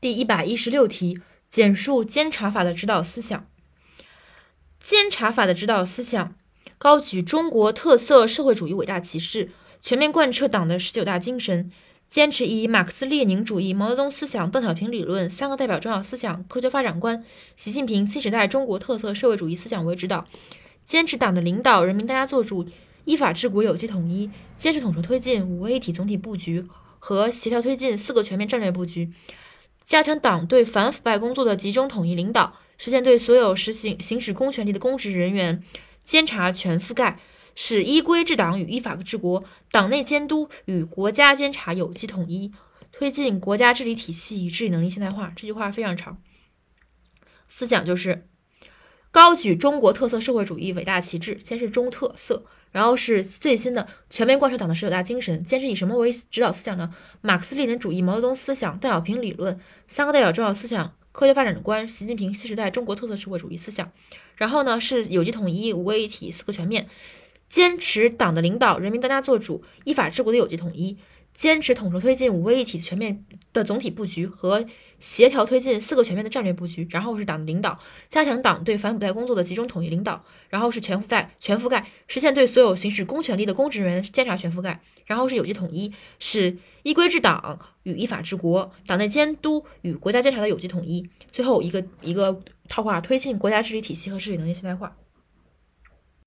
第一百一十六题，简述监察法的指导思想。监察法的指导思想，高举中国特色社会主义伟大旗帜，全面贯彻党的十九大精神，坚持以马克思列宁主义、毛泽东思想、邓小平理论三个代表重要思想、科学发展观、习近平新时代中国特色社会主义思想为指导，坚持党的领导、人民大家作主、依法治国有机统一，坚持统筹推进五位一体总体布局和协调推进四个全面战略布局。加强党对反腐败工作的集中统一领导，实现对所有实行行使公权力的公职人员监察全覆盖，使依规治党与依法治国，党内监督与国家监察有机统一，推进国家治理体系与治理能力现代化。这句话非常长，思想就是高举中国特色社会主义伟大旗帜，先是中特色。然后是最新的全面贯彻党的十九大精神，坚持以什么为指导思想呢？马克思列宁主义、毛泽东思想、邓小平理论三个代表重要思想、科学发展观、习近平新时代中国特色社会主义思想。然后呢是有机统一、五位一体、四个全面，坚持党的领导、人民当家作主、依法治国的有机统一。坚持统筹推进五位一体全面的总体布局和协调推进四个全面的战略布局，然后是党的领导，加强党对反腐败工作的集中统一领导，然后是全覆盖全覆盖，实现对所有行使公权力的公职人员监察全覆盖，然后是有机统一，是依规治党与依法治国，党内监督与国家监察的有机统一，最后一个一个套话，推进国家治理体系和治理能力现代化。